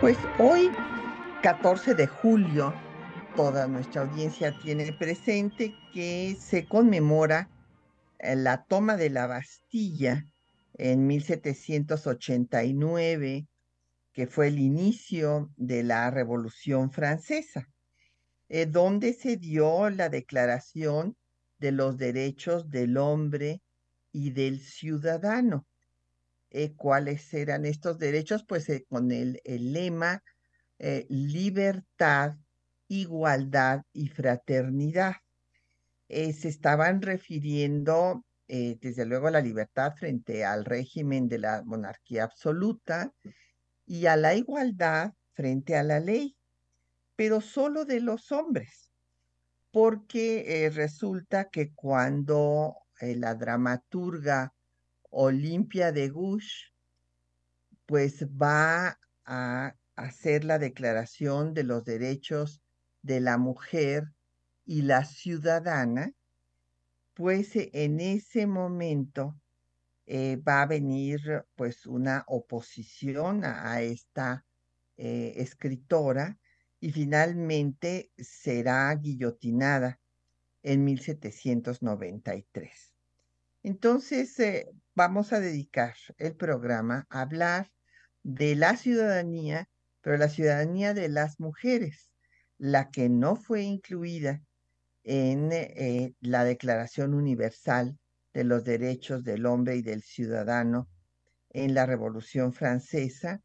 Pues hoy, 14 de julio, toda nuestra audiencia tiene presente que se conmemora eh, la toma de la Bastilla en 1789, que fue el inicio de la Revolución Francesa, eh, donde se dio la declaración de los derechos del hombre y del ciudadano. Eh, ¿Cuáles eran estos derechos? Pues eh, con el, lema eh, libertad, igualdad y fraternidad. se estaban refiriendo, desde luego, a la libertad frente al régimen de la monarquía absoluta y a la igualdad frente a la ley, pero solo de los hombres, porque resulta que cuando la dramaturga Olimpia de Gush, pues va a hacer la declaración de los derechos de la mujer y la ciudadana, pues eh, en ese momento eh, va a venir pues una oposición a, esta eh, escritora y finalmente será guillotinada en 1793. Entonces, vamos a dedicar el programa a hablar de la ciudadanía, pero la ciudadanía de las mujeres, la que no fue incluida en eh, la Declaración Universal de los Derechos del Hombre y del Ciudadano en la Revolución Francesa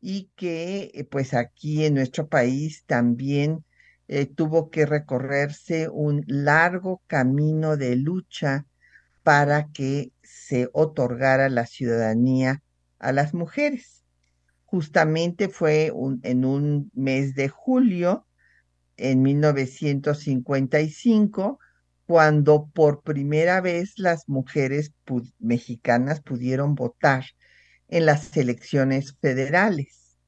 y que eh, pues aquí en nuestro país también eh, tuvo que recorrerse un largo camino de lucha para que se otorgara la ciudadanía a las mujeres. Justamente fue en un mes de julio, en 1955, cuando por primera vez las mujeres mexicanas pudieron votar en las elecciones federales.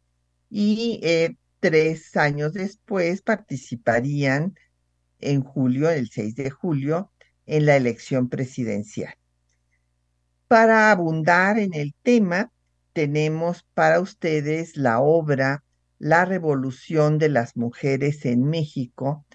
Y eh, tres años después participarían en julio, el 6 de julio, en la elección presidencial. Para abundar en el tema, tenemos para ustedes la obra La Revolución de las Mujeres en México,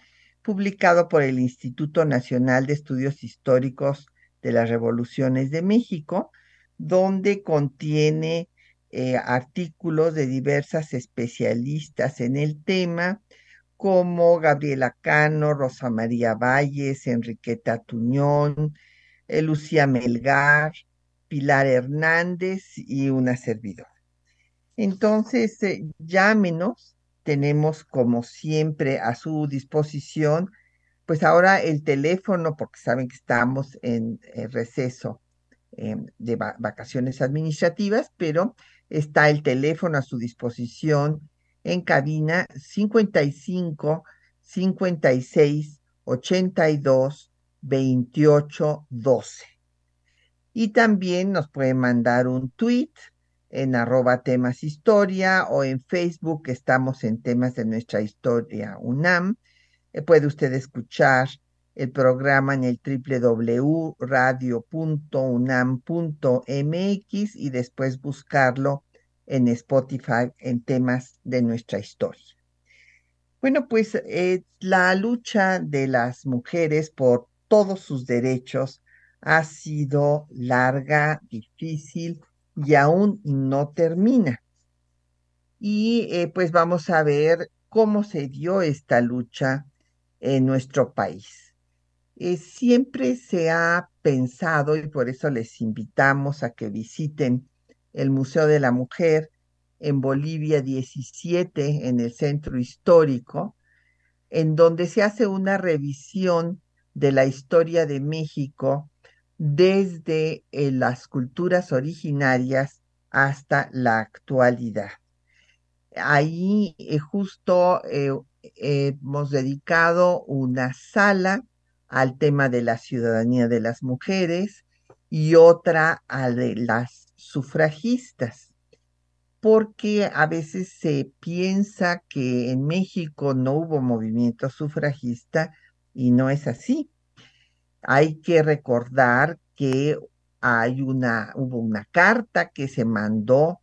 publicado por el Instituto Nacional de Estudios Históricos de las Revoluciones de México, donde contiene eh, artículos de diversas especialistas en el tema, como Gabriela Cano, Rosa María Valles, Enriqueta Tuñón, eh, Lucía Melgar, Pilar Hernández y una servidora. Entonces, eh, llámenos, tenemos como siempre a su disposición, pues ahora el teléfono, porque saben que estamos en, receso em, de vacaciones administrativas, pero está el teléfono a su disposición en cabina 55 56 82 28 12. Y también nos puede mandar un tweet en arroba temas historia o en Facebook, estamos en temas de nuestra historia UNAM. Eh, puede usted escuchar el programa en el www.radio.unam.mx y después buscarlo en Spotify en temas de nuestra historia. Bueno, pues eh, la lucha de las mujeres por todos sus derechos ha sido larga, difícil y aún no termina. Y eh, pues vamos a ver cómo se dio esta lucha en nuestro país. Eh, siempre se ha pensado, y por eso les invitamos a que visiten el Museo de la Mujer en Bolivia 17, en el centro histórico, en donde se hace una revisión de la historia de México desde eh, las culturas originarias hasta la actualidad. ahí eh, justo eh, hemos dedicado una sala al tema de la ciudadanía de las mujeres y otra a de las sufragistas, porque a veces se piensa que en México no hubo movimiento sufragista y no es así. Hay que recordar que hay una, hubo una carta que se mandó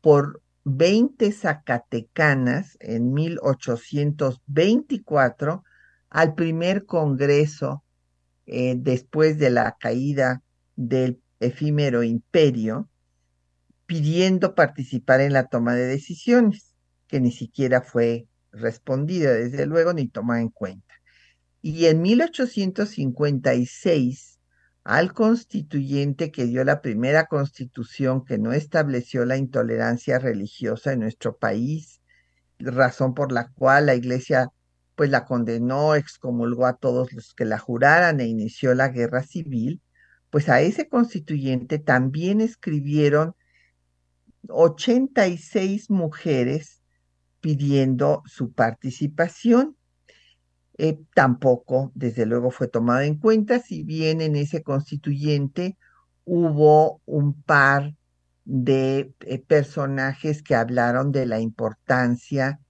por 20 zacatecanas en 1824 al primer congreso eh, después de la caída del efímero imperio, pidiendo participar en la toma de decisiones, que ni siquiera fue respondida, desde luego, ni tomada en cuenta. Y en 1856, al constituyente que dio la primera constitución que no estableció la intolerancia religiosa en nuestro país, razón por la cual la iglesia pues la condenó, excomulgó a todos los que la juraran e inició la guerra civil, pues a ese constituyente también escribieron 86 mujeres pidiendo su participación. Eh, tampoco, desde luego, fue tomado en cuenta, si bien en ese constituyente hubo un par de eh, personajes que hablaron de la importancia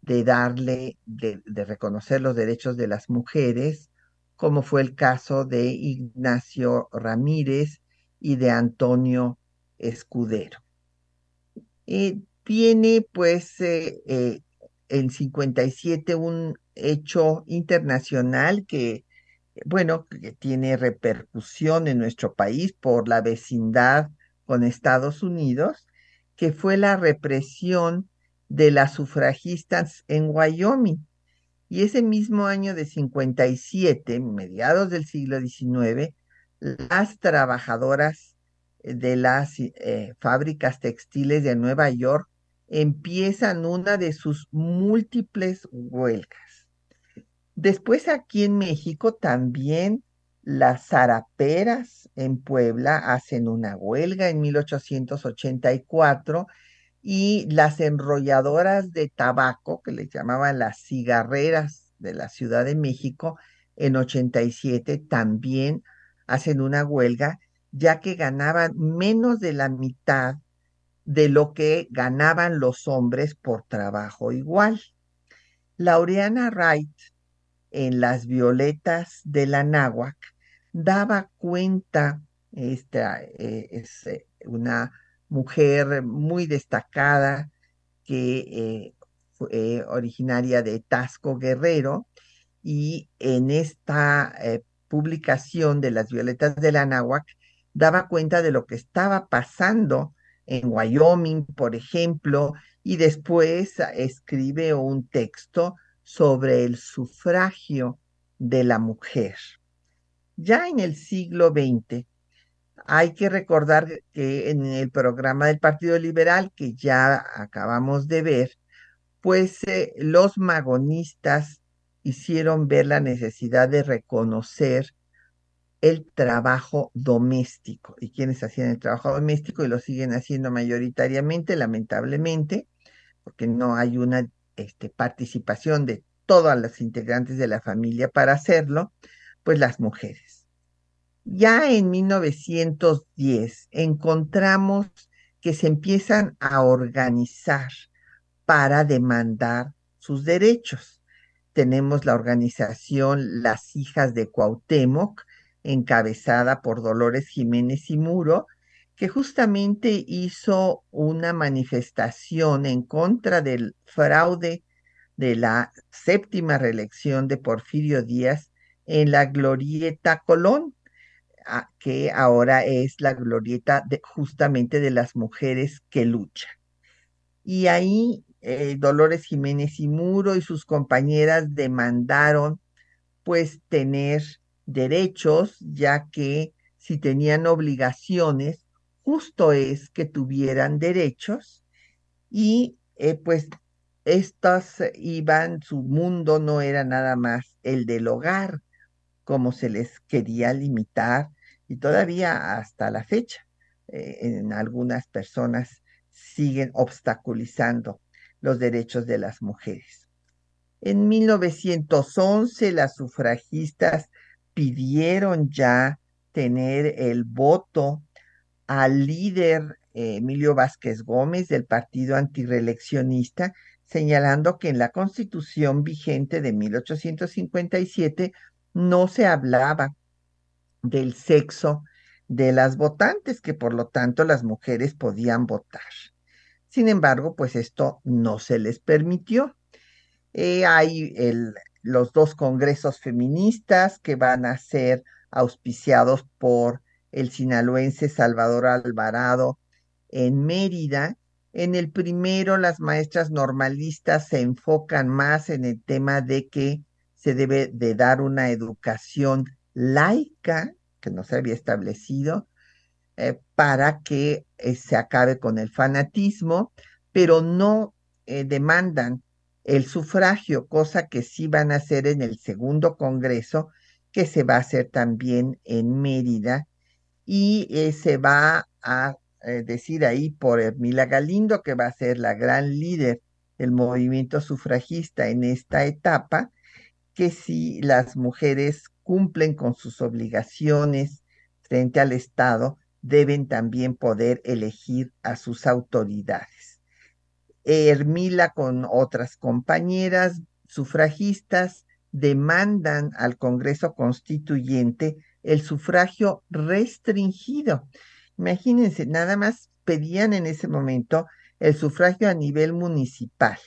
de darle, de, reconocer los derechos de las mujeres, como fue el caso de Ignacio Ramírez y de Antonio Escudero. Eh, tiene pues eh, eh, en 57 un hecho internacional que, bueno, que tiene repercusión en nuestro país por la vecindad con Estados Unidos, que fue la represión de las sufragistas en Wyoming. Y ese mismo año de 57, mediados del siglo XIX, las trabajadoras de las eh, fábricas textiles de Nueva York empiezan una de sus múltiples huelgas. Después aquí en México también las zaraperas en Puebla hacen una huelga en 1884 y las enrolladoras de tabaco, que les llamaban las cigarreras de la Ciudad de México, en 87 también hacen una huelga, ya que ganaban menos de la mitad de lo que ganaban los hombres por trabajo igual. Laureana Wright, en Las Violetas de la Náhuac, daba cuenta, esta eh, es eh, una mujer muy destacada que eh, fue originaria de Tasco Guerrero y en esta publicación de las violetas de la náhuac daba cuenta de lo que estaba pasando en Wyoming, por ejemplo, y después escribe un texto sobre el sufragio de la mujer. Ya en el siglo XX, hay que recordar que en el programa del Partido Liberal, que ya acabamos de ver, pues eh, los magonistas hicieron ver la necesidad de reconocer el trabajo doméstico y quienes hacían el trabajo doméstico y lo siguen haciendo mayoritariamente, lamentablemente, porque no hay una este, participación de todas las integrantes de la familia para hacerlo, pues las mujeres. Ya en 1910 encontramos que se empiezan a organizar para demandar sus derechos. Tenemos la organización Las Hijas de Cuauhtémoc, encabezada por Dolores Jiménez y Muro, que justamente hizo una manifestación en contra del fraude de la séptima reelección de Porfirio Díaz en la Glorieta Colón, que ahora es la glorieta justamente de las mujeres que luchan. Y ahí eh, Dolores Jiménez y Muro y sus compañeras demandaron pues tener derechos, ya que si tenían obligaciones, justo es que tuvieran derechos y eh, pues estas iban, su mundo no era nada más el del hogar, como se les quería limitar y todavía hasta la fecha eh, en algunas personas siguen obstaculizando los derechos de las mujeres. En 1911 las sufragistas pidieron ya tener el voto al líder eh, Emilio Vázquez Gómez del partido antireeleccionista, señalando que en la constitución vigente de 1857 no se hablaba del sexo de las votantes, que por lo tanto las mujeres podían votar. Sin embargo, pues esto no se les permitió. Eh, hay los dos congresos feministas que van a ser auspiciados por el sinaloense Salvador Alvarado en Mérida. En el primero, las maestras normalistas se enfocan más en el tema de que se debe de dar una educación laica, que no se había establecido, eh, para que eh, se acabe con el fanatismo, pero no eh, demandan el sufragio, cosa que sí van a hacer en el segundo congreso, que se va a hacer también en Mérida, y se va a decir ahí por Ermila Galindo, que va a ser la gran líder del movimiento sufragista en esta etapa, que si las mujeres cumplen con sus obligaciones frente al Estado, deben también poder elegir a sus autoridades. Hermila con otras compañeras sufragistas demandan al Congreso Constituyente el sufragio restringido. Imagínense, nada más pedían en ese momento el sufragio a nivel municipal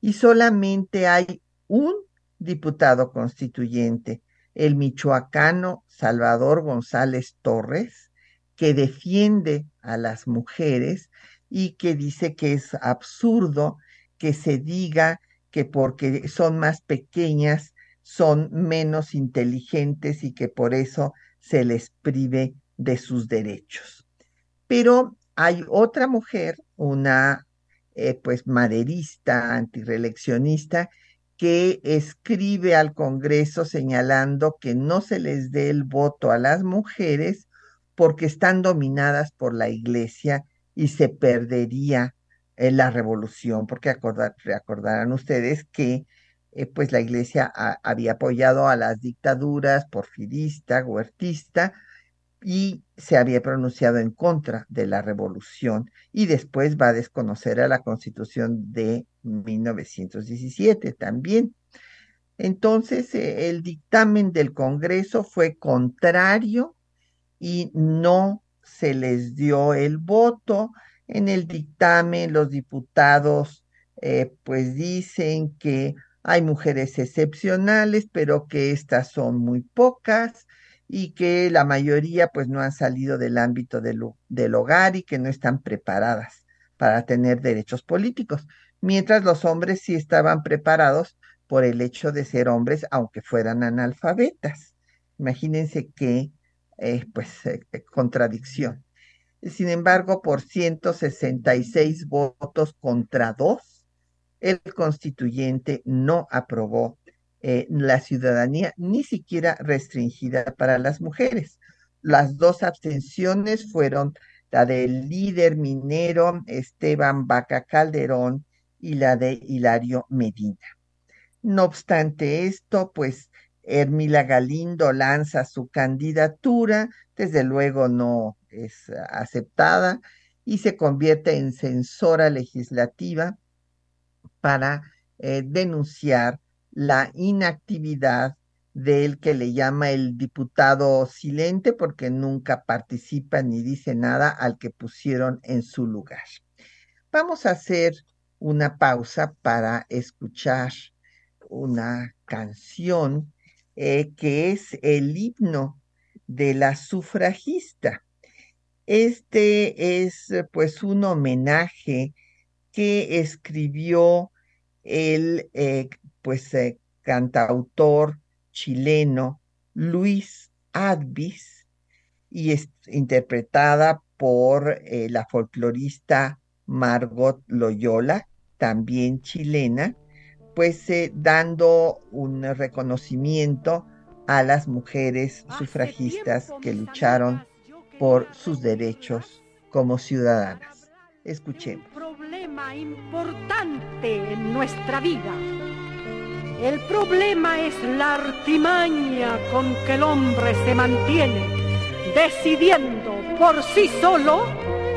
y solamente hay un diputado constituyente, el michoacano Salvador González Torres, que defiende a las mujeres y que dice que es absurdo que se diga que porque son más pequeñas son menos inteligentes y que por eso se les prive de sus derechos. Pero hay otra mujer, una eh, pues maderista, antireeleccionista, que escribe al Congreso señalando que no se les dé el voto a las mujeres porque están dominadas por la iglesia y se perdería eh, la revolución, porque acordar, recordarán ustedes que eh, pues la iglesia había apoyado a las dictaduras porfirista, huertista, y se había pronunciado en contra de la revolución y después va a desconocer a la constitución de 1917 también. Entonces, eh, el dictamen del Congreso fue contrario y no se les dio el voto. En el dictamen, los diputados eh, pues dicen que hay mujeres excepcionales, pero que estas son muy pocas y que la mayoría pues no han salido del ámbito del, del hogar y que no están preparadas para tener derechos políticos, mientras los hombres sí estaban preparados por el hecho de ser hombres, aunque fueran analfabetas. Imagínense qué pues, eh, eh, contradicción. Sin embargo, por 166 votos contra dos, el constituyente no aprobó eh, la ciudadanía, ni siquiera restringida para las mujeres. Las dos abstenciones fueron la del líder minero Esteban Baca Calderón y la de Hilario Medina. No obstante esto, pues Hermila Galindo lanza su candidatura, desde luego no es aceptada y se convierte en censora legislativa para eh, denunciar la inactividad del que le llama el diputado silente porque nunca participa ni dice nada al que pusieron en su lugar. Vamos a hacer una pausa para escuchar una canción eh, que es el himno de la sufragista. Este es pues un homenaje que escribió el eh, pues eh, cantautor chileno Luis Advis y es interpretada por eh, la folclorista Margot Loyola, también chilena, pues eh, dando un reconocimiento a las mujeres sufragistas que lucharon por sus derechos como ciudadanas. Escuchemos problema importante en nuestra vida. El problema es la artimaña con que el hombre se mantiene, decidiendo por sí solo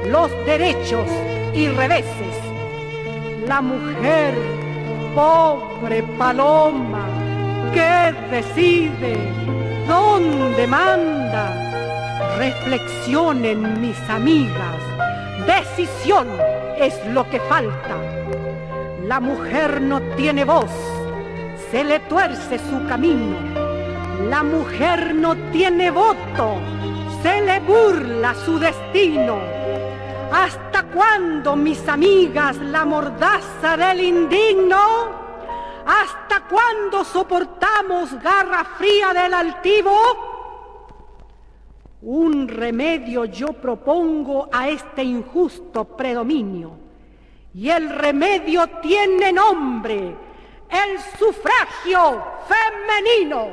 los derechos y reveses. La mujer, pobre paloma, que decide, dónde manda, reflexionen mis amigas Decisión es lo que falta. La mujer no tiene voz, se le tuerce su camino. La mujer no tiene voto, se le burla su destino. ¿Hasta cuándo, mis amigas, la mordaza del indigno? ¿Hasta cuándo soportamos garra fría del altivo? Un remedio yo propongo a este injusto predominio, y el remedio tiene nombre, el sufragio femenino.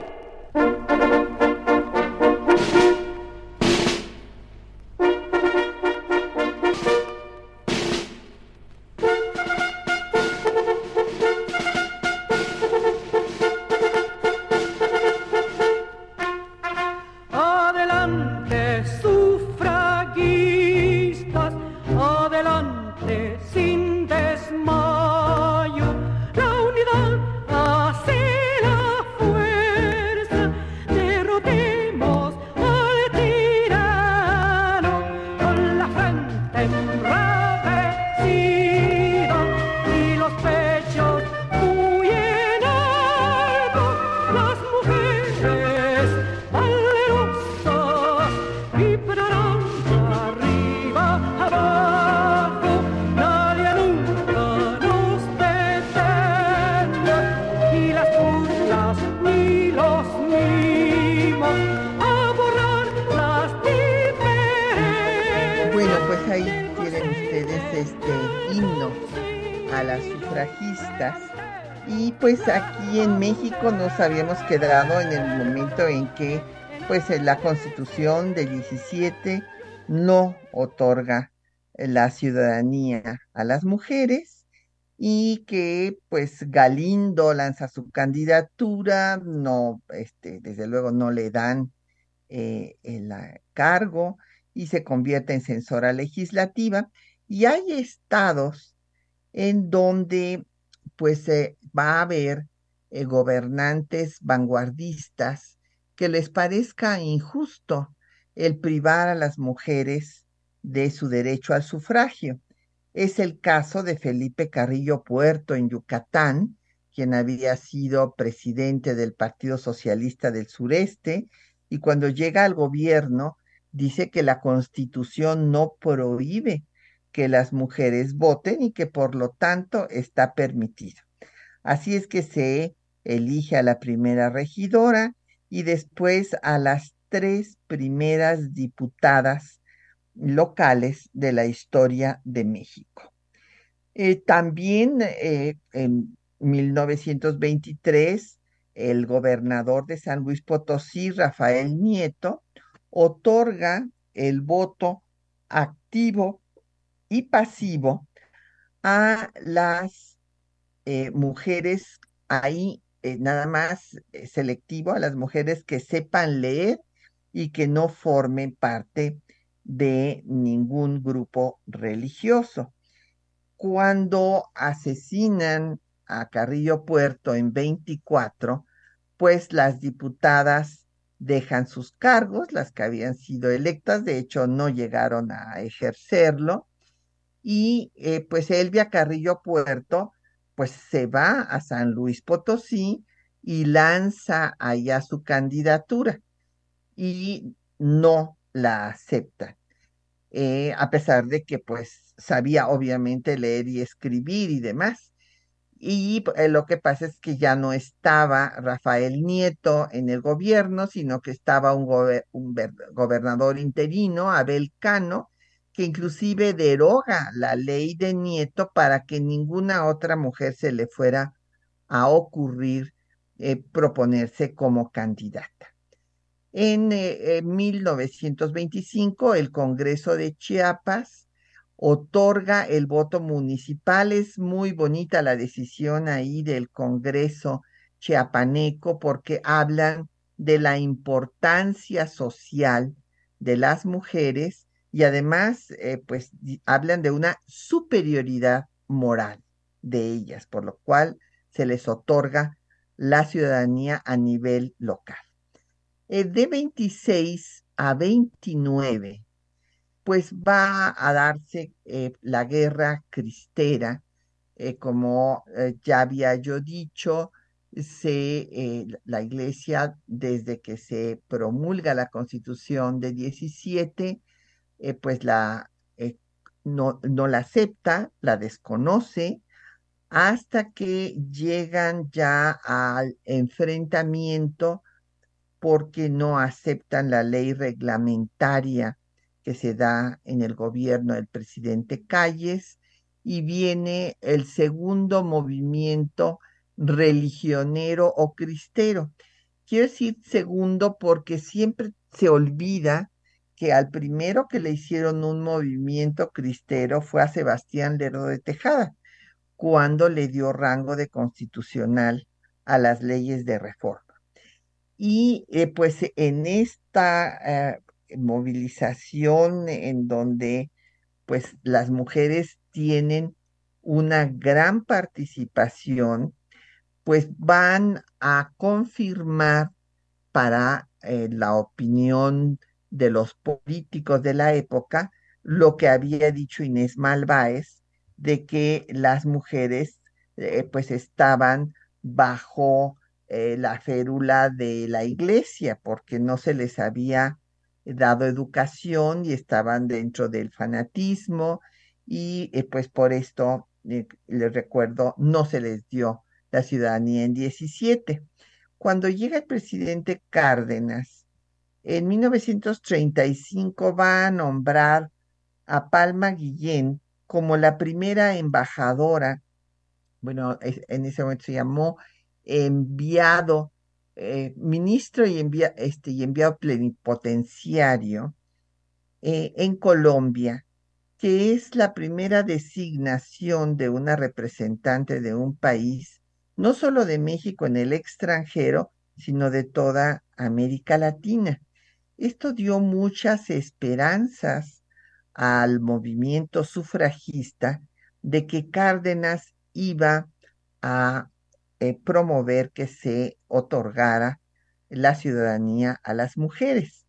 Pues aquí en México nos habíamos quedado en el momento en que pues la constitución del 17 no otorga la ciudadanía a las mujeres y que pues Galindo lanza su candidatura, no, este, desde luego no le dan eh, el cargo y se convierte en censora legislativa. Y hay estados en donde pues eh, va a haber eh, gobernantes vanguardistas que les parezca injusto el privar a las mujeres de su derecho al sufragio. Es el caso de Felipe Carrillo Puerto en Yucatán, quien había sido presidente del Partido Socialista del Sureste, y cuando llega al gobierno dice que la constitución no prohíbe que las mujeres voten y que por lo tanto está permitido. Así es que se elige a la primera regidora y después a las tres primeras diputadas locales de la historia de México. Eh, también eh, en 1923, el gobernador de San Luis Potosí, Rafael Nieto, otorga el voto activo y pasivo a las eh, mujeres ahí, eh, nada más eh, selectivo, a las mujeres que sepan leer y que no formen parte de ningún grupo religioso. Cuando asesinan a Carrillo Puerto en 24, pues las diputadas dejan sus cargos, las que habían sido electas, de hecho no llegaron a ejercerlo, y pues Elvia Carrillo Puerto pues se va a San Luis Potosí y lanza allá su candidatura y no la acepta, eh, a pesar de que pues sabía obviamente leer y escribir y demás. Y eh, lo que pasa es que ya no estaba Rafael Nieto en el gobierno, sino que estaba un, un gobernador interino, Abel Cano, que inclusive deroga la ley de Nieto para que ninguna otra mujer se le fuera a ocurrir eh, proponerse como candidata. En 1925, eh, el Congreso de Chiapas otorga el voto municipal. Es muy bonita la decisión ahí del Congreso chiapaneco porque hablan de la importancia social de las mujeres y además eh, pues hablan de una superioridad moral de ellas, por lo cual se les otorga la ciudadanía a nivel local. Eh, de 26 a 29, pues va a darse eh, la guerra cristera, como ya había yo dicho, se, la iglesia desde que se promulga la constitución de 17, eh, pues la, eh, no, no la acepta, la desconoce, hasta que llegan ya al enfrentamiento porque no aceptan la ley reglamentaria que se da en el gobierno del presidente Calles y viene el segundo movimiento religionero o cristero. Quiero decir segundo porque siempre se olvida que al primero que le hicieron un movimiento cristero fue a Sebastián Lerdo de Tejada, cuando le dio rango de constitucional a las leyes de reforma. Y eh, pues en esta eh, movilización en donde pues las mujeres tienen una gran participación, pues van a confirmar para eh, la opinión de los políticos de la época lo que había dicho Inés Malváez de que las mujeres eh, pues estaban bajo eh, la férula de la iglesia porque no se les había dado educación y estaban dentro del fanatismo y eh, pues por esto les recuerdo no se les dio la ciudadanía en 17. Cuando llega el presidente Cárdenas en 1935 va a nombrar a Palma Guillén como la primera embajadora, bueno, en ese momento se llamó enviado, eh, ministro y, este, y, enviado plenipotenciario eh, en Colombia, que es la primera designación de una representante de un país, no solo de México en el extranjero, sino de toda América Latina. Esto dio muchas esperanzas al movimiento sufragista de que Cárdenas iba a eh, promover que se otorgara la ciudadanía a las mujeres.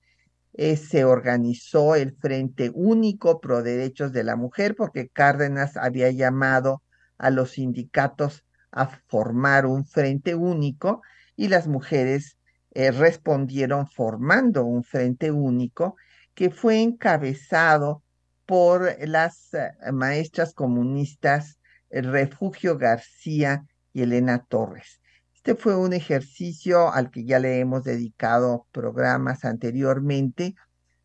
Eh, se organizó el Frente Único Pro Derechos de la Mujer porque Cárdenas había llamado a los sindicatos a formar un frente único y las mujeres eh, respondieron formando un frente único que fue encabezado por las eh, maestras comunistas Refugio García y Elena Torres. Este fue un ejercicio al que ya le hemos dedicado programas anteriormente,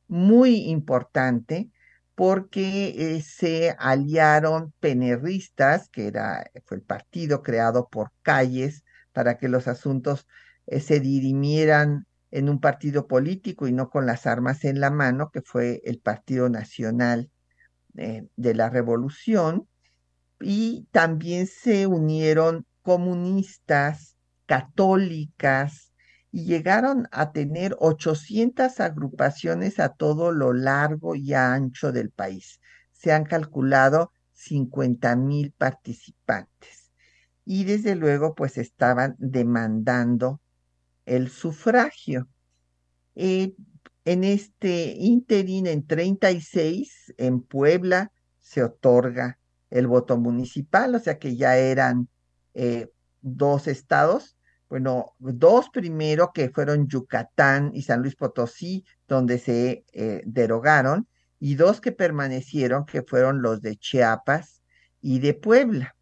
muy importante porque eh, se aliaron penerristas, que era, fue el partido creado por Calles para que los asuntos eh, se dirimieran en un partido político y no con las armas en la mano, que fue el Partido Nacional eh, de la Revolución, y también se unieron comunistas, católicas, y llegaron a tener 800 agrupaciones a todo lo largo y ancho del país. Se han calculado 50 mil participantes. Y desde luego, pues estaban demandando el sufragio. Eh, en este interín, en 36, en Puebla, se otorga el voto municipal, o sea que ya eran eh, dos estados, bueno, dos primero que fueron Yucatán y San Luis Potosí, donde se eh, derogaron, y dos que permanecieron, que fueron los de Chiapas y de Puebla.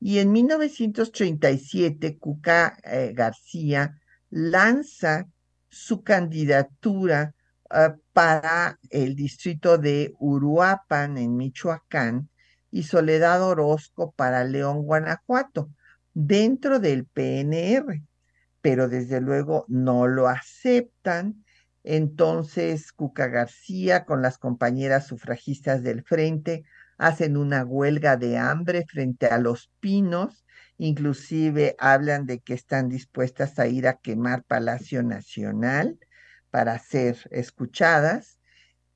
Y en 1937, Cuca García lanza su candidatura ah, para el distrito de Uruapan en Michoacán y Soledad Orozco para León, Guanajuato, dentro del PNR, pero desde luego no lo aceptan. Entonces, Cuca García con las compañeras sufragistas del frente hacen una huelga de hambre frente a los pinos, inclusive hablan de que están dispuestas a ir a quemar Palacio Nacional para ser escuchadas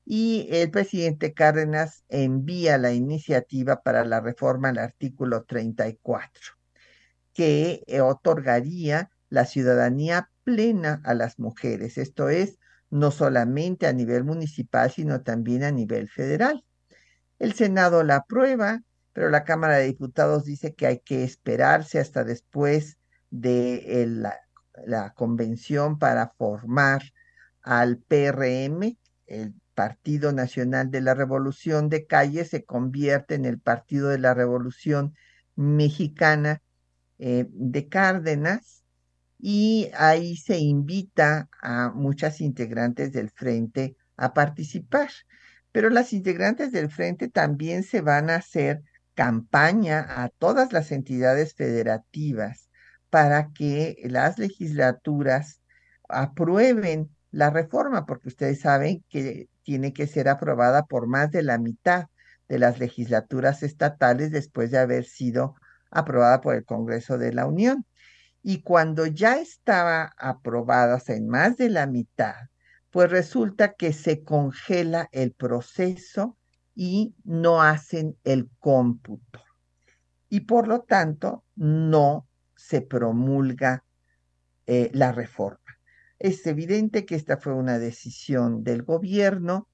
y el presidente Cárdenas envía la iniciativa para la reforma al artículo 34, que eh, otorgaría la ciudadanía plena a las mujeres, esto es, no solamente a nivel municipal, sino también a nivel federal. El Senado la aprueba, pero la Cámara de Diputados dice que hay que esperarse hasta después de la, convención para formar al PRM, el Partido Nacional de la Revolución de Calle se convierte en el Partido de la Revolución Mexicana eh, de Cárdenas y ahí se invita a muchas integrantes del frente a participar. Pero las integrantes del frente también se van a hacer campaña a todas las entidades federativas para que las legislaturas aprueben la reforma, porque ustedes saben que tiene que ser aprobada por más de la mitad de las legislaturas estatales después de haber sido aprobada por el Congreso de la Unión. Y cuando ya estaba aprobada en más de la mitad, pues resulta que se congela el proceso y no hacen el cómputo. Y por lo tanto, no se promulga eh, la reforma. Es evidente que esta fue una decisión del gobierno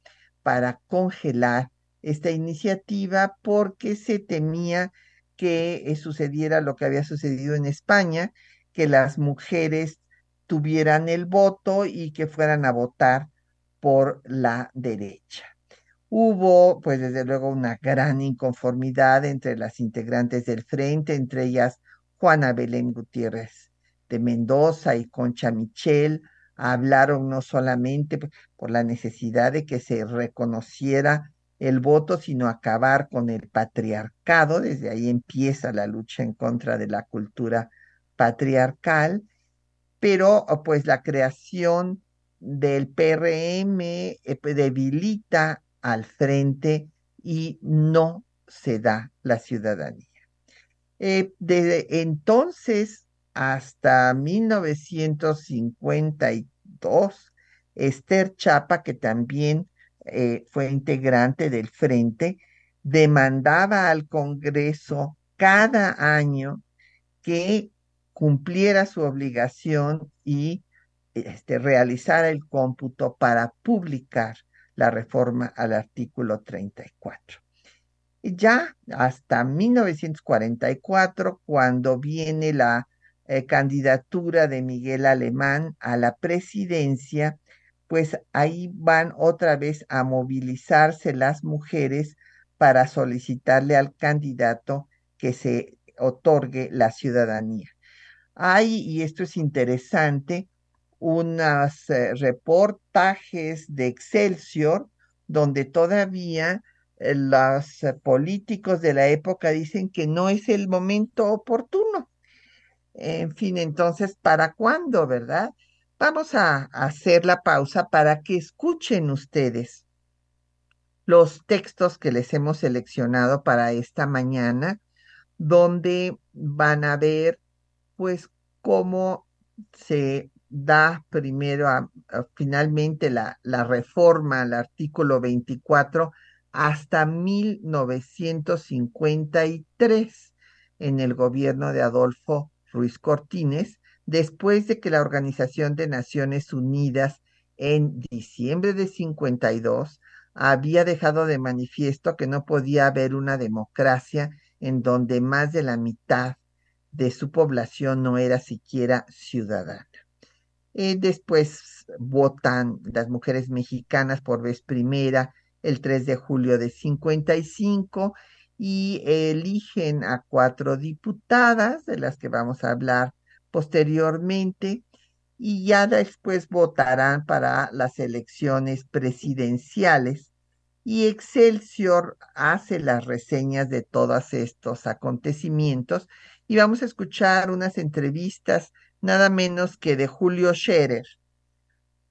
para congelar esta iniciativa porque se temía que eh, sucediera lo que había sucedido en España, que las mujeres tuvieran el voto y que fueran a votar por la derecha. Hubo, pues desde luego, una gran inconformidad entre las integrantes del frente, entre ellas Juana Belén Gutiérrez de Mendoza y Concha Michel, hablaron no solamente por la necesidad de que se reconociera el voto, sino acabar con el patriarcado. Desde ahí empieza la lucha en contra de la cultura patriarcal, pero pues la creación del PRM eh, debilita al frente y no se da la ciudadanía. Eh, desde entonces hasta 1952, Esther Chapa, que también eh, fue integrante del Frente, demandaba al Congreso cada año que cumpliera su obligación y este, realizara el cómputo para publicar la reforma al artículo 34. Ya hasta 1944, cuando viene la eh, candidatura de Miguel Alemán a la presidencia, pues ahí van otra vez a movilizarse las mujeres para solicitarle al candidato que se otorgue la ciudadanía. Hay, y esto es interesante, unos eh, reportajes de Excelsior donde todavía eh, los políticos de la época dicen que no es el momento oportuno en fin, entonces, ¿para cuándo, verdad? Vamos a hacer la pausa para que escuchen ustedes los textos que les hemos seleccionado para esta mañana, donde van a ver, pues, cómo se da primero finalmente la, la reforma al artículo 24 hasta 1953 en el gobierno de Adolfo Ruiz Cortines, después de que la Organización de Naciones Unidas en diciembre de 52 había dejado de manifiesto que no podía haber una democracia en donde más de la mitad de su población no era siquiera ciudadana. Eh, después votan las mujeres mexicanas por vez primera el 3 de julio de 55 y eligen a cuatro diputadas, de las que vamos a hablar posteriormente, y ya después votarán para las elecciones presidenciales. Y Excelsior hace las reseñas de todos estos acontecimientos y vamos a escuchar unas entrevistas nada menos que de Julio Scherer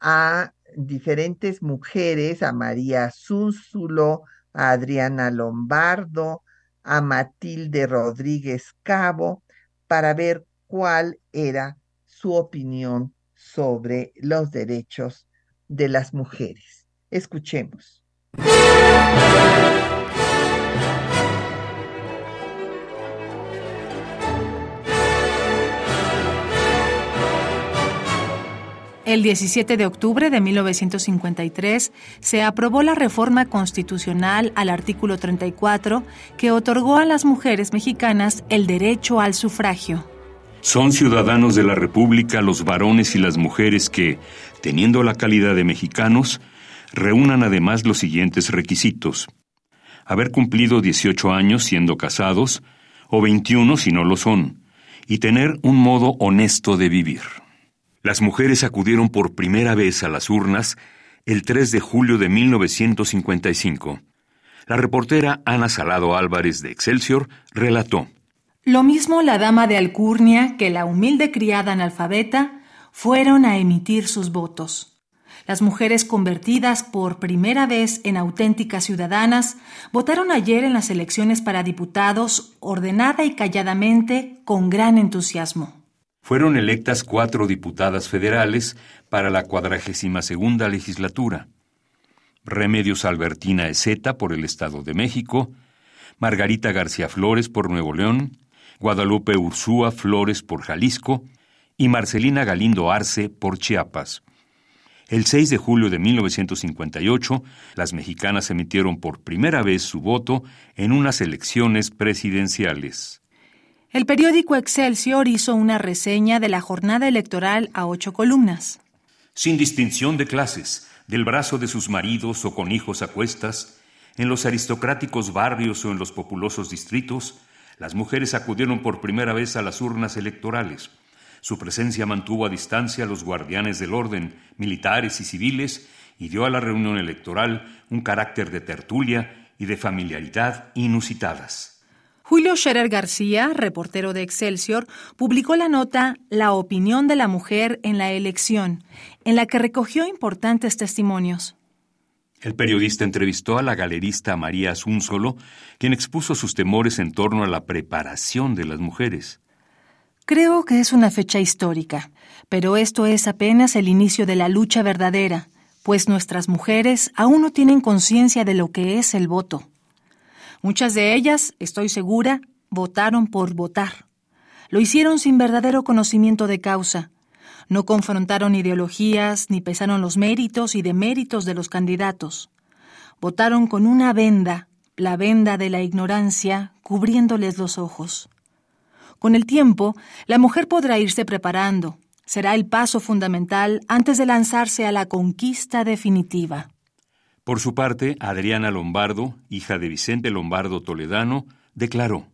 a diferentes mujeres, a María Zúnzulo, a Adriana Lombardo, a Matilde Rodríguez Cabo, para ver cuál era su opinión sobre los derechos de las mujeres. Escuchemos. El 17 de octubre de 1953 se aprobó la reforma constitucional al artículo 34 que otorgó a las mujeres mexicanas el derecho al sufragio. Son ciudadanos de la República los varones y las mujeres que, teniendo la calidad de mexicanos, reúnan además los siguientes requisitos. Haber cumplido 18 años siendo casados, o 21 si no lo son, y tener un modo honesto de vivir. Las mujeres acudieron por primera vez a las urnas el 3 de julio de 1955. La reportera Ana Salado Álvarez de Excelsior relató. Lo mismo la dama de Alcurnia que la humilde criada analfabeta fueron a emitir sus votos. Las mujeres convertidas por primera vez en auténticas ciudadanas votaron ayer en las elecciones para diputados ordenada y calladamente con gran entusiasmo fueron electas cuatro diputadas federales para la cuadragésima segunda legislatura. Remedios Albertina Ezeta por el Estado de México, Margarita García Flores por Nuevo León, Guadalupe Ursúa Flores por Jalisco y Marcelina Galindo Arce por Chiapas. El 6 de julio de 1958, las mexicanas emitieron por primera vez su voto en unas elecciones presidenciales. El periódico Excelsior hizo una reseña de la jornada electoral a ocho columnas. Sin distinción de clases, del brazo de sus maridos o con hijos a cuestas, en los aristocráticos barrios o en los populosos distritos, las mujeres acudieron por primera vez a las urnas electorales. Su presencia mantuvo a distancia a los guardianes del orden, militares y civiles, y dio a la reunión electoral un carácter de tertulia y de familiaridad inusitadas. Julio Scherer García, reportero de Excelsior, publicó la nota La opinión de la mujer en la elección, en la que recogió importantes testimonios. El periodista entrevistó a la galerista María Zúnzolo, quien expuso sus temores en torno a la preparación de las mujeres. Creo que es una fecha histórica, pero esto es apenas el inicio de la lucha verdadera, pues nuestras mujeres aún no tienen conciencia de lo que es el voto. Muchas de ellas, estoy segura, votaron por votar. Lo hicieron sin verdadero conocimiento de causa. No confrontaron ideologías ni pesaron los méritos y deméritos de los candidatos. Votaron con una venda, la venda de la ignorancia, cubriéndoles los ojos. Con el tiempo, la mujer podrá irse preparando. Será el paso fundamental antes de lanzarse a la conquista definitiva. Por su parte, Adriana Lombardo, hija de Vicente Lombardo Toledano, declaró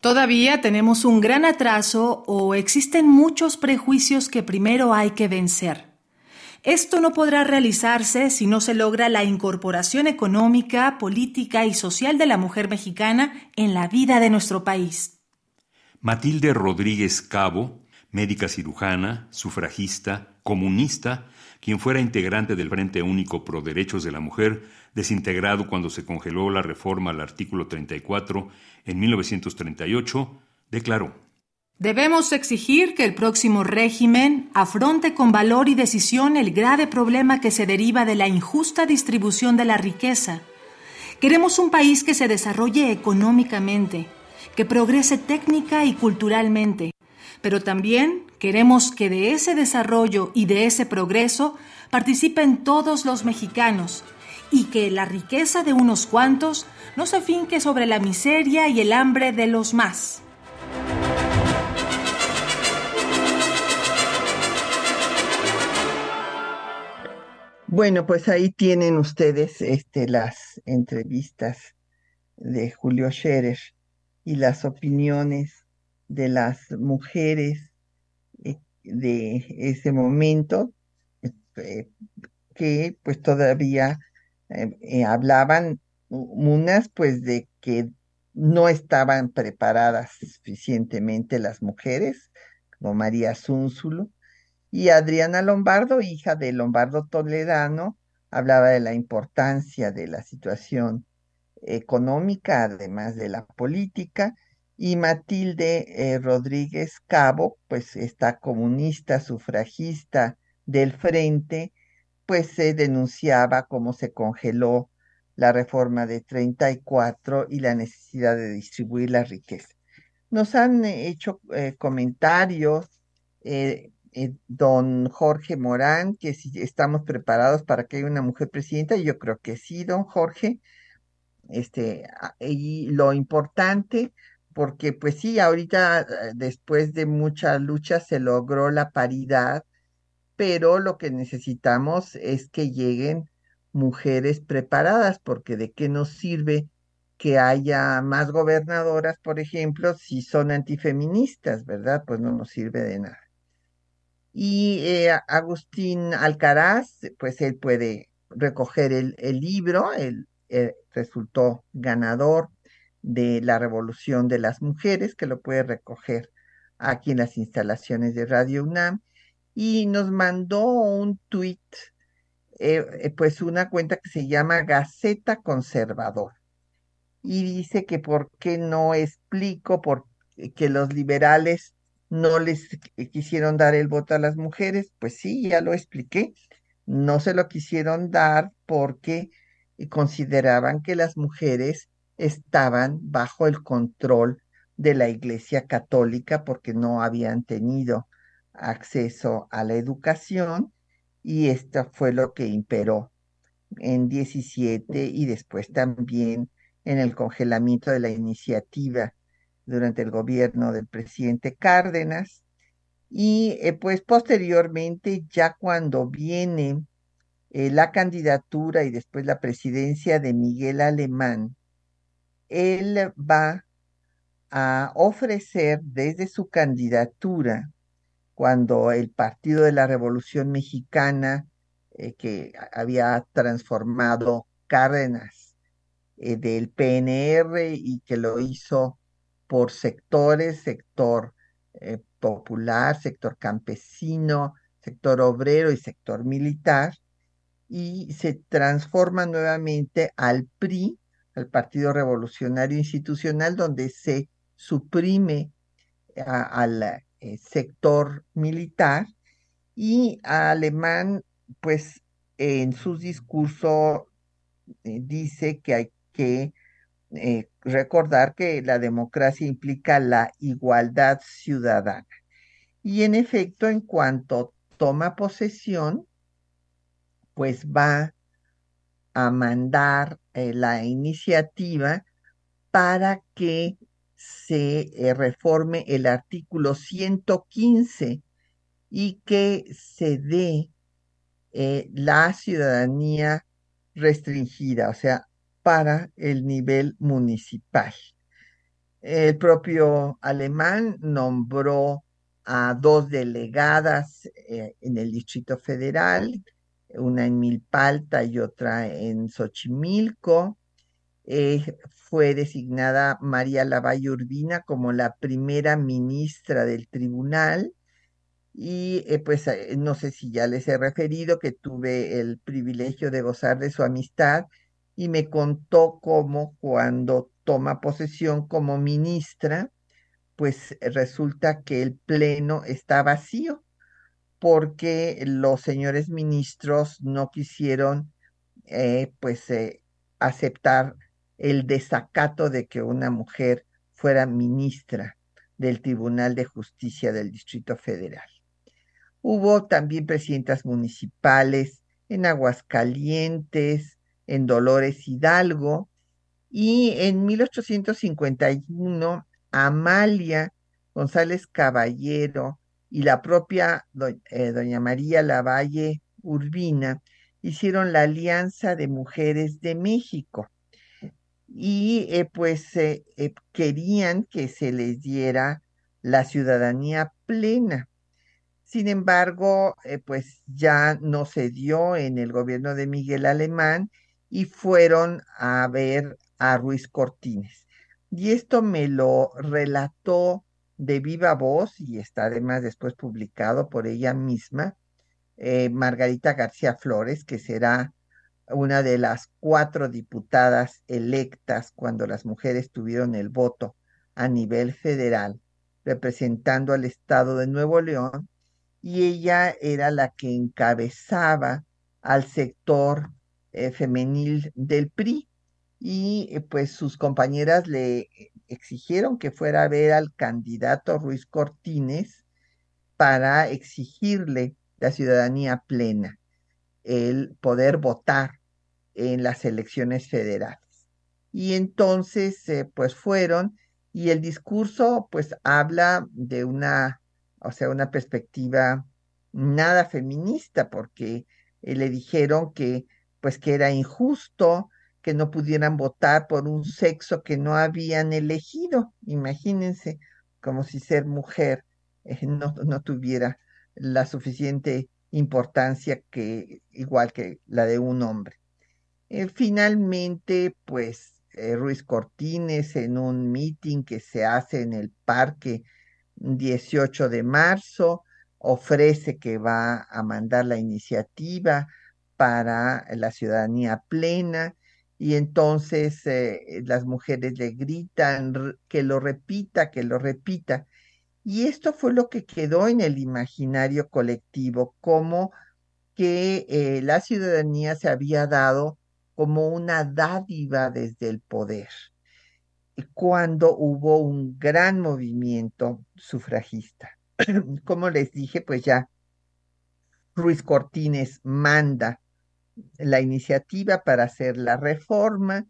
Todavía tenemos un gran atraso o existen muchos prejuicios que primero hay que vencer. Esto no podrá realizarse si no se logra la incorporación económica, política y social de la mujer mexicana en la vida de nuestro país. Matilde Rodríguez Cabo, médica cirujana, sufragista, comunista, quien fuera integrante del Frente Único Pro Derechos de la Mujer, desintegrado cuando se congeló la reforma al artículo 34 en 1938, declaró Debemos exigir que el próximo régimen afronte con valor y decisión el grave problema que se deriva de la injusta distribución de la riqueza. Queremos un país que se desarrolle económicamente, que progrese técnica y culturalmente, pero también queremos que de ese desarrollo y de ese progreso participen todos los mexicanos y que la riqueza de unos cuantos no se finque sobre la miseria y el hambre de los más. Bueno, pues ahí tienen ustedes este, las entrevistas de Julio Scherer y las opiniones de las mujeres eh, de ese momento este, que pues todavía eh, eh, hablaban unas pues de que no estaban preparadas suficientemente las mujeres, como María Zúnzulo, y Adriana Lombardo, hija de Lombardo Toledano, hablaba de la importancia de la situación económica, además de la política, y Matilde eh, Rodríguez Cabo, pues esta comunista, sufragista del frente, pues se denunciaba cómo se congeló la reforma de 34 y la necesidad de distribuir la riqueza. Nos han hecho eh, comentarios eh, don Jorge Morán, que si estamos preparados para que haya una mujer presidenta, yo creo que sí, don Jorge. Este, y lo importante, porque pues sí, ahorita eh, después de mucha lucha se logró la paridad, pero lo que necesitamos es que lleguen mujeres preparadas, porque de qué nos sirve que haya más gobernadoras, por ejemplo, si son antifeministas, ¿verdad? Pues no nos sirve de nada. Y eh, Agustín Alcaraz, pues él puede recoger el, libro, él, eh, resultó ganador de la Revolución de las Mujeres, que lo puede recoger aquí en las instalaciones de Radio UNAM, y nos mandó un tuit, eh, pues una cuenta que se llama Gaceta Conservador, y dice que por qué no explico por que los liberales no les quisieron dar el voto a las mujeres, pues sí, ya lo expliqué, no se lo quisieron dar porque consideraban que las mujeres estaban bajo el control de la Iglesia Católica porque no habían tenido acceso a la educación y esto fue lo que imperó en 17 y después también en el congelamiento de la iniciativa durante el gobierno del presidente Cárdenas. Y eh, pues posteriormente, ya cuando viene eh, la candidatura y después la presidencia de Miguel Alemán, él va a ofrecer desde su candidatura, cuando el Partido de la Revolución Mexicana, eh, que había transformado Cárdenas del PNR y que lo hizo por sectores, sector eh, popular, sector campesino, sector obrero y sector militar, y se transforma nuevamente al PRI, al Partido Revolucionario Institucional, donde se suprime al eh, sector militar y Alemán, pues en sus discursos eh, dice que hay que eh, recordar que la democracia implica la igualdad ciudadana. Y en efecto, en cuanto toma posesión, pues va a mandar eh, la iniciativa para que se eh, reforme el artículo 115 y que se dé la ciudadanía restringida, o sea, para el nivel municipal. El propio alemán nombró a dos delegadas eh, en el Distrito Federal, una en Milpalta y otra en Xochimilco. Eh, fue designada María Lavalle Urbina como la primera ministra del tribunal. Y eh, pues no sé si ya les he referido que tuve el privilegio de gozar de su amistad y me contó cómo cuando toma posesión como ministra, pues resulta que el pleno está vacío porque los señores ministros no quisieron eh, pues eh, aceptar el desacato de que una mujer fuera ministra del Tribunal de Justicia del Distrito Federal. Hubo también presidentas municipales en Aguascalientes, en Dolores Hidalgo, y en 1851 Amalia González Caballero y la propia eh, doña María Lavalle Urbina hicieron la Alianza de Mujeres de México y eh, pues eh, querían que se les diera la ciudadanía plena. Sin embargo, pues ya no se dio en el gobierno de Miguel Alemán y fueron a ver a Ruiz Cortines. Y esto me lo relató de viva voz y está además después publicado por ella misma, eh, Margarita García Flores, que será una de las cuatro diputadas electas cuando las mujeres tuvieron el voto a nivel federal, representando al estado de Nuevo León, y ella era la que encabezaba al sector eh, femenil del PRI y eh, pues sus compañeras le exigieron que fuera a ver al candidato Ruiz Cortines para exigirle la ciudadanía plena, el poder votar en las elecciones federales. Y entonces, eh, pues fueron, y el discurso, pues habla de una, o sea, una perspectiva nada feminista, porque eh, le dijeron que, pues que era injusto que no pudieran votar por un sexo que no habían elegido. Imagínense, como si ser mujer eh, no, no tuviera la suficiente importancia que igual que la de un hombre. Eh, finalmente, pues eh, Ruiz Cortines en un meeting que se hace en el parque 18 de marzo ofrece que va a mandar la iniciativa para la ciudadanía plena y entonces eh, las mujeres le gritan que lo repita, que lo repita. Y esto fue lo que quedó en el imaginario colectivo, como que la ciudadanía se había dado como una dádiva desde el poder, cuando hubo un gran movimiento sufragista. Como les dije, pues ya Ruiz Cortines manda la iniciativa para hacer la reforma,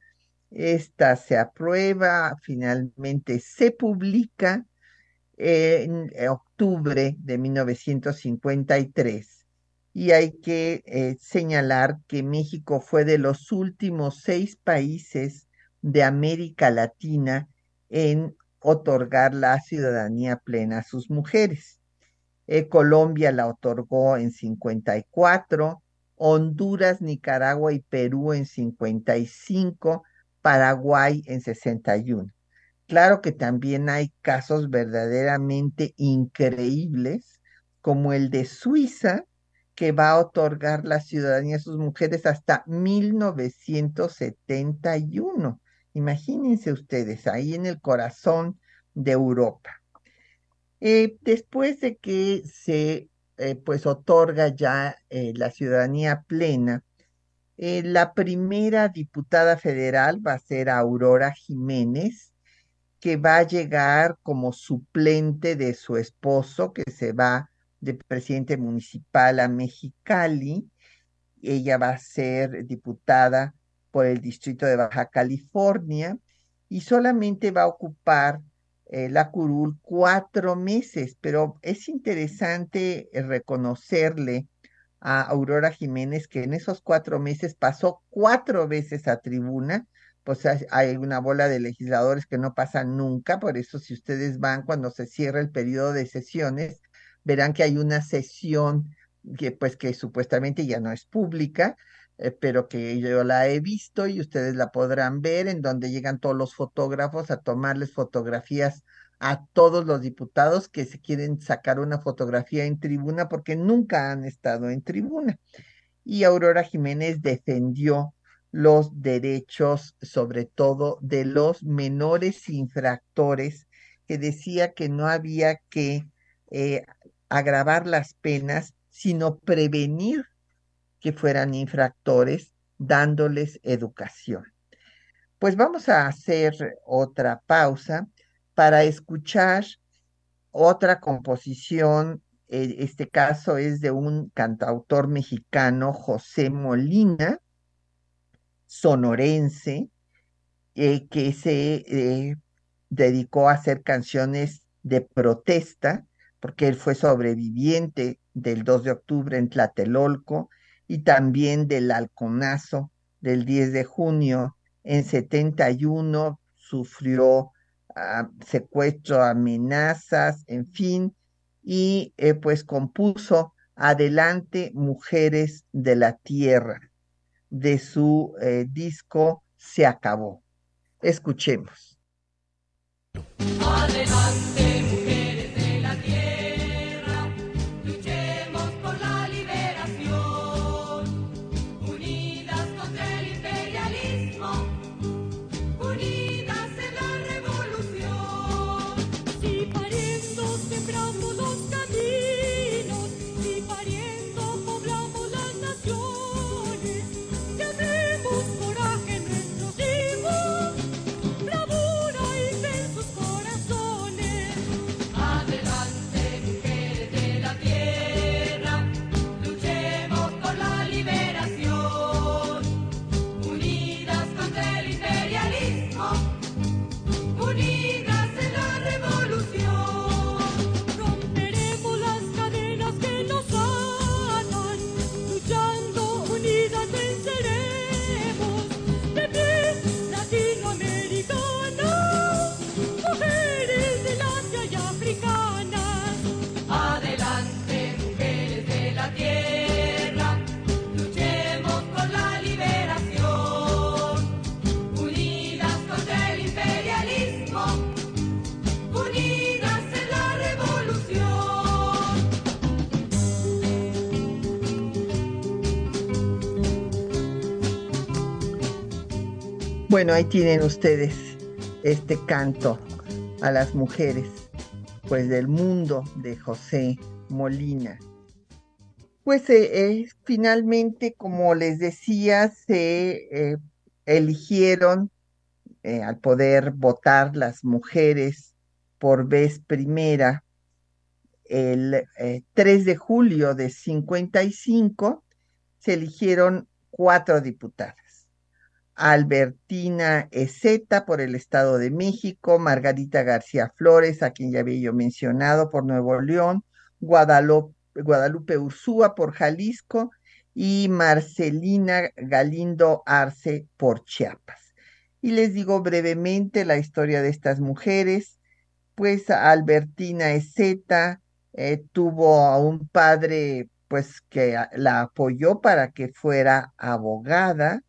esta se aprueba, finalmente se publica en octubre de 1953 y hay que eh, señalar que México fue de los últimos seis países de América Latina en otorgar la ciudadanía plena a sus mujeres. Eh, Colombia la otorgó en 54, Honduras, Nicaragua y Perú en 55, Paraguay en 61. Claro que también hay casos verdaderamente increíbles, como el de Suiza, que va a otorgar la ciudadanía a sus mujeres hasta 1971. Imagínense ustedes, ahí en el corazón de Europa. Eh, después de que se eh, pues otorga ya eh, la ciudadanía plena, la primera diputada federal va a ser Aurora Jiménez, que va a llegar como suplente de su esposo, que se va de presidente municipal a Mexicali. Ella va a ser diputada por el distrito de Baja California y solamente va a ocupar eh, la curul cuatro meses, pero es interesante eh, reconocerle a Aurora Jiménez que en esos cuatro meses pasó cuatro veces a tribuna, pues hay una bola de legisladores que no pasan nunca, por eso si ustedes van cuando se cierra el periodo de sesiones, verán que hay una sesión que pues que supuestamente ya no es pública, pero que yo la he visto y ustedes la podrán ver, en donde llegan todos los fotógrafos a tomarles fotografías a todos los diputados que se quieren sacar una fotografía en tribuna porque nunca han estado en tribuna. Y Aurora Jiménez defendió los derechos, sobre todo de los menores infractores, que decía que no había que eh, agravar las penas, sino prevenir que fueran infractores, dándoles educación. Pues vamos a hacer otra pausa para escuchar otra composición. Eh, este caso es de un cantautor mexicano, José Molina, sonorense, eh, que se eh, dedicó a hacer canciones de protesta porque él fue sobreviviente del 2 de octubre en Tlatelolco y también del halconazo del 10 de junio. En 71 sufrió ah, secuestro, amenazas, en fin, y eh, pues compuso Adelante Mujeres de la Tierra de su eh, disco Se acabó. Escuchemos. Luchemos Bueno, ahí tienen ustedes este canto a las mujeres, pues del mundo de José Molina. Pues eh, finalmente, como les decía, se eh, eligieron eh, al poder votar las mujeres por vez primera el 3 de julio de 55, se eligieron cuatro diputadas. Albertina Ezeta por el Estado de México, Margarita García Flores, a quien ya había yo mencionado, por Nuevo León, Guadalupe, Guadalupe Ursúa por Jalisco y Marcelina Galindo Arce por Chiapas. Y les digo brevemente la historia de estas mujeres, pues Albertina Ezeta eh, tuvo a un padre pues que la apoyó para que fuera abogada,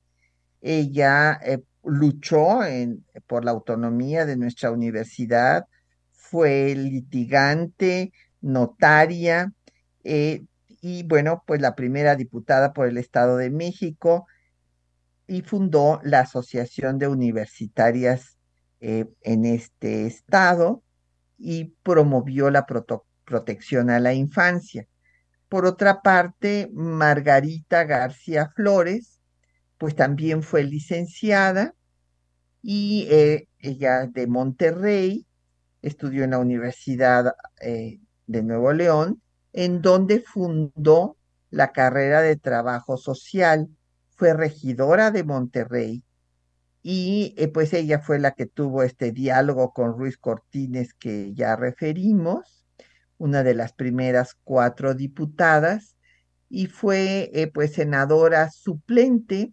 ella eh, luchó por la autonomía de nuestra universidad, fue litigante, notaria, eh, y bueno, pues la primera diputada por el Estado de México y fundó la Asociación de Universitarias eh, en este estado y promovió la protección a la infancia. Por otra parte, Margarita García Flores pues también fue licenciada y eh, ella de Monterrey estudió en la Universidad eh, de Nuevo León, en donde fundó la carrera de trabajo social, fue regidora de Monterrey y eh, pues ella fue la que tuvo este diálogo con Ruiz Cortines que ya referimos, una de las primeras cuatro diputadas y fue pues senadora suplente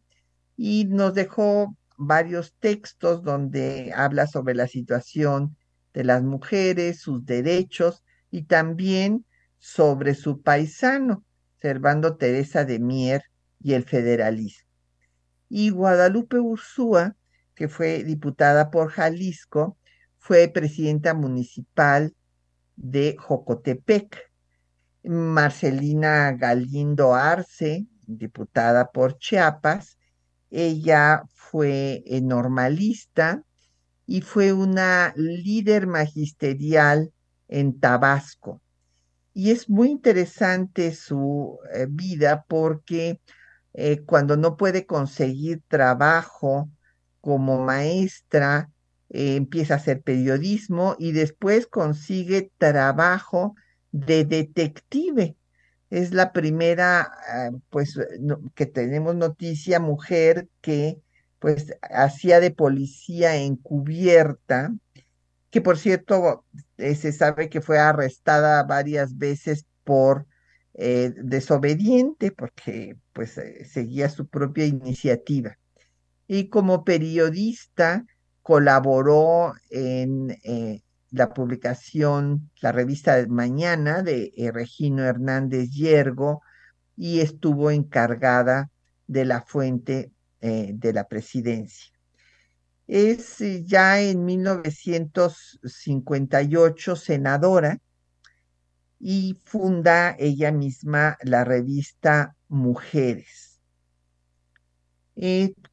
y nos dejó varios textos donde habla sobre la situación de las mujeres, sus derechos y también sobre su paisano, Servando Teresa de Mier y el federalismo. Y Guadalupe Ursúa, que fue diputada por Jalisco, fue presidenta municipal de Jocotepec. Marcelina Galindo Arce, diputada por Chiapas, ella fue eh, normalista y fue una líder magisterial en Tabasco. Y es muy interesante su eh, vida porque eh, cuando no puede conseguir trabajo como maestra, empieza a hacer periodismo y después consigue trabajo de detective es la primera, ah, pues, que tenemos noticia, mujer que, pues, hacía de policía encubierta, que por cierto, eh, se sabe que fue arrestada varias veces por eh, desobediente, porque, pues, eh, seguía su propia iniciativa. Y como periodista, colaboró en la publicación, la revista de Mañana de eh, Regino Hernández Yergo y estuvo encargada de la fuente eh, de la presidencia. Es eh, ya en 1958 senadora y funda ella misma la revista Mujeres.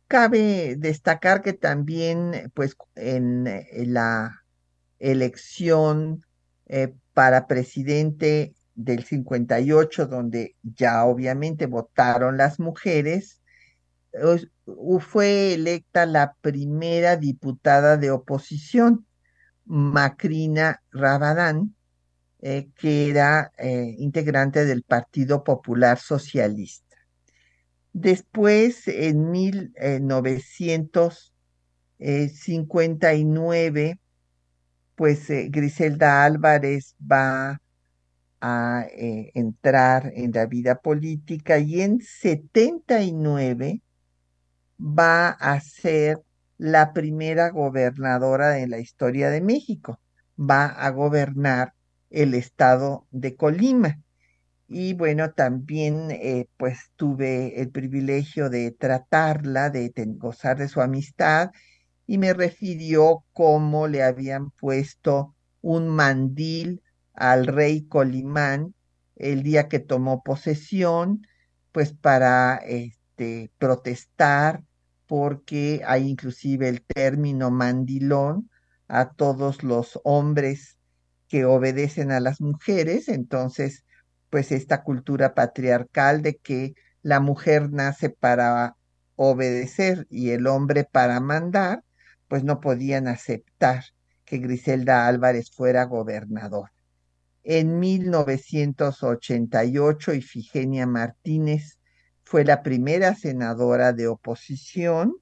cabe destacar que también, pues, en la elección eh, para presidente del 58, donde ya obviamente votaron las mujeres, fue electa la primera diputada de oposición, Macrina Rabadán, eh, que era eh, integrante del Partido Popular Socialista. Después, en 1959, eh, pues Griselda Álvarez va a entrar en la vida política y en 79 va a ser la primera gobernadora de la historia de México. Va a gobernar el estado de Colima. Y bueno, también eh, pues tuve el privilegio de tratarla, de gozar de su amistad y me refirió cómo le habían puesto un mandil al rey Colimán el día que tomó posesión, pues para este, protestar porque hay inclusive el término mandilón a todos los hombres que obedecen a las mujeres, entonces, pues esta cultura patriarcal de que la mujer nace para obedecer y el hombre para mandar, pues no podían aceptar que Griselda Álvarez fuera gobernador. En 1988, Ifigenia Martínez fue la primera senadora de oposición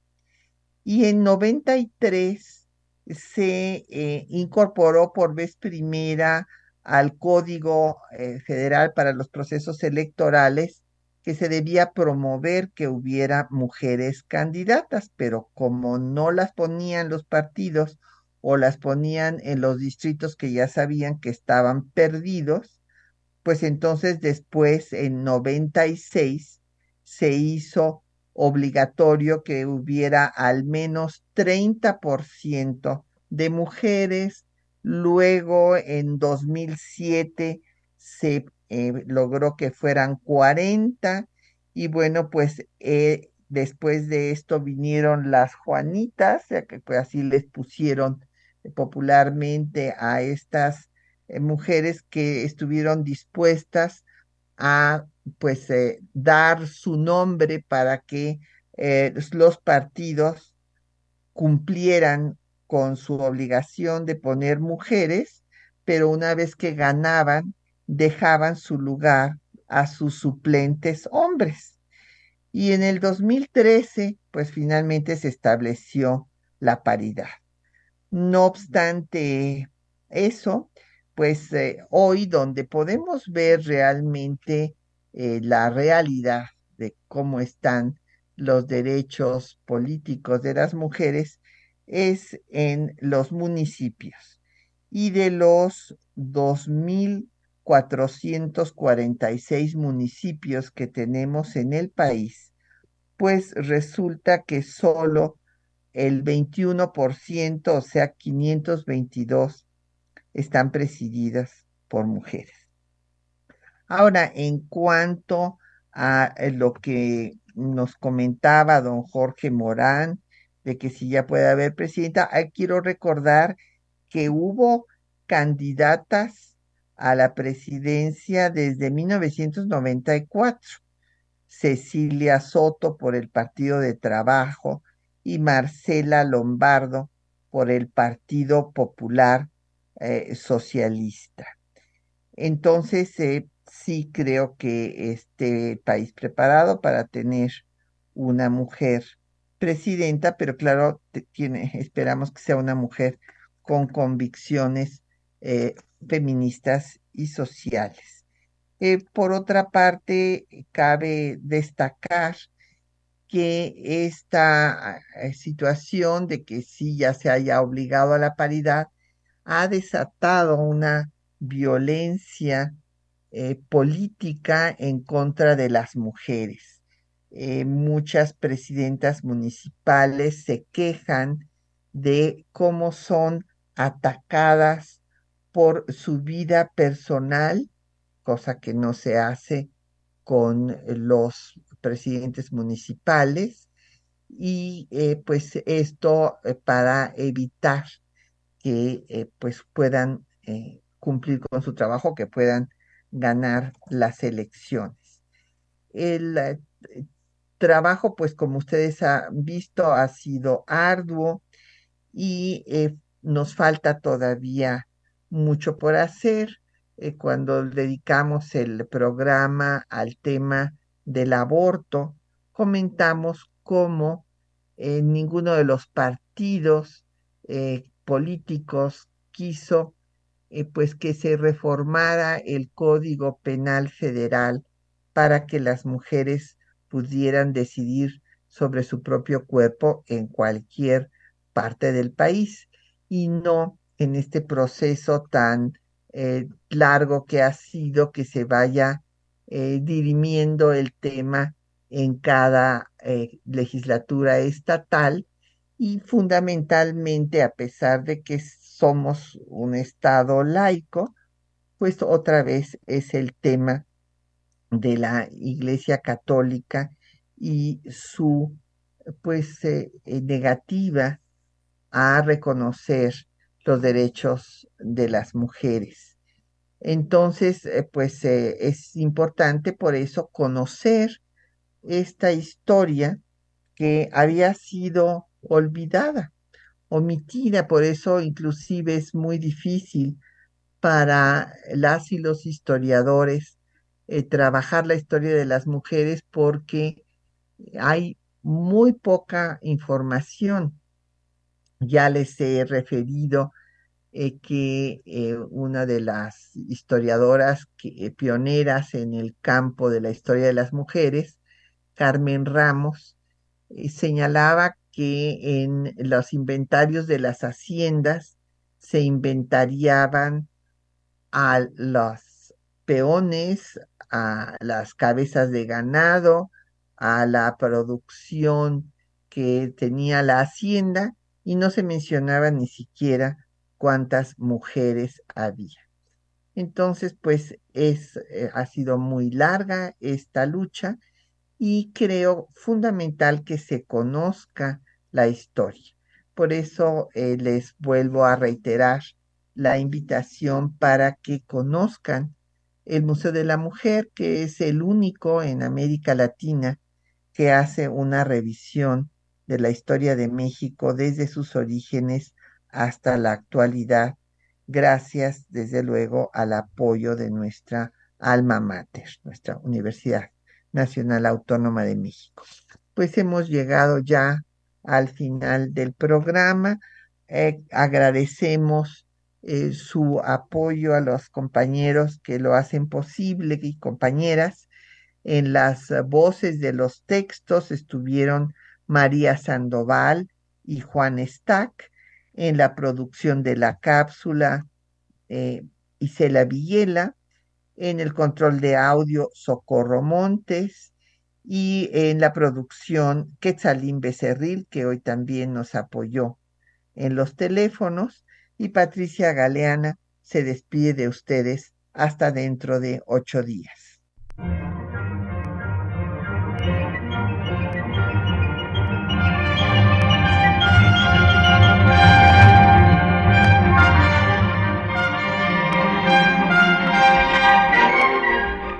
y en 93 se eh, incorporó por vez primera al Código eh, Federal para los Procesos Electorales que se debía promover que hubiera mujeres candidatas, pero como no las ponían los partidos o las ponían en los distritos que ya sabían que estaban perdidos, pues entonces después en 96 se hizo obligatorio que hubiera al menos 30% de mujeres. Luego, en 2007, se eh, logró que fueran 40 y bueno, pues eh, después de esto vinieron las Juanitas, ya que pues, así les pusieron popularmente a estas eh, mujeres que estuvieron dispuestas a pues dar su nombre para que los partidos cumplieran con su obligación de poner mujeres, pero una vez que ganaban, dejaban su lugar a sus suplentes hombres. Y en el 2013, pues finalmente se estableció la paridad. No obstante eso, pues eh, hoy donde podemos ver realmente eh, la realidad de cómo están los derechos políticos de las mujeres es en los municipios. Y de los 2.446 municipios que tenemos en el país, pues resulta que solo el 21%, o sea, 522, están presididas por mujeres. Ahora, en cuanto a eh, lo que nos comentaba don Jorge Morán, de que si ya puede haber presidenta, quiero recordar que hubo candidatas a la presidencia desde 1994. Cecilia Soto por el Partido de Trabajo y Marcela Lombardo por el Partido Popular eh, Socialista. Entonces, eh, sí creo que este país preparado para tener una mujer presidenta, pero claro, esperamos que sea una mujer con convicciones eh, feministas y sociales. Eh, por otra parte, cabe destacar que esta eh, situación de que sí ya se haya obligado a la paridad ha desatado una violencia política en contra de las mujeres. Muchas presidentas municipales se quejan de cómo son atacadas por su vida personal, cosa que no se hace con los presidentes municipales, y eh, pues esto para evitar que pues puedan cumplir con su trabajo, que puedan ganar las elecciones. El eh, trabajo, pues como ustedes han visto, ha sido arduo y eh, nos falta todavía mucho por hacer. Eh, cuando dedicamos el programa al tema del aborto, comentamos cómo ninguno de los partidos políticos quiso pues que se reformara el Código Penal Federal para que las mujeres pudieran decidir sobre su propio cuerpo en cualquier parte del país y no en este proceso tan eh, largo que ha sido que se vaya eh, dirimiendo el tema en cada eh, legislatura estatal y fundamentalmente a pesar de que somos un Estado laico, pues otra vez es el tema de la Iglesia Católica y su pues negativa a reconocer los derechos de las mujeres. Entonces, eh, pues es importante por eso conocer esta historia que había sido olvidada, omitida, por eso inclusive es muy difícil para las y los historiadores eh, trabajar la historia de las mujeres porque hay muy poca información. Ya les he referido eh, que eh, una de las historiadoras pioneras en el campo de la historia de las mujeres, Carmen Ramos, señalaba que en los inventarios de las haciendas se inventariaban a los peones, a las cabezas de ganado, a la producción que tenía la hacienda y no se mencionaba ni siquiera cuántas mujeres había. Entonces, pues es, eh, ha sido muy larga esta lucha y creo fundamental que se conozca la historia. Por eso eh, les vuelvo a reiterar la invitación para que conozcan el Museo de la Mujer, que es el único en América Latina que hace una revisión de la historia de México desde sus orígenes hasta la actualidad, gracias desde luego al apoyo de nuestra alma mater, nuestra Universidad Nacional Autónoma de México. Pues hemos llegado ya al final del programa. Eh, agradecemos eh, su apoyo a los compañeros que lo hacen posible y compañeras. En las voces de los textos estuvieron María Sandoval y Juan Stack. En la producción de la cápsula, eh, Isela Villela. En el control de audio, Socorro Montes. Y en la producción, Quetzalín Becerril, que hoy también nos apoyó en los teléfonos y Patricia Galeana se despide de ustedes hasta dentro de ocho días.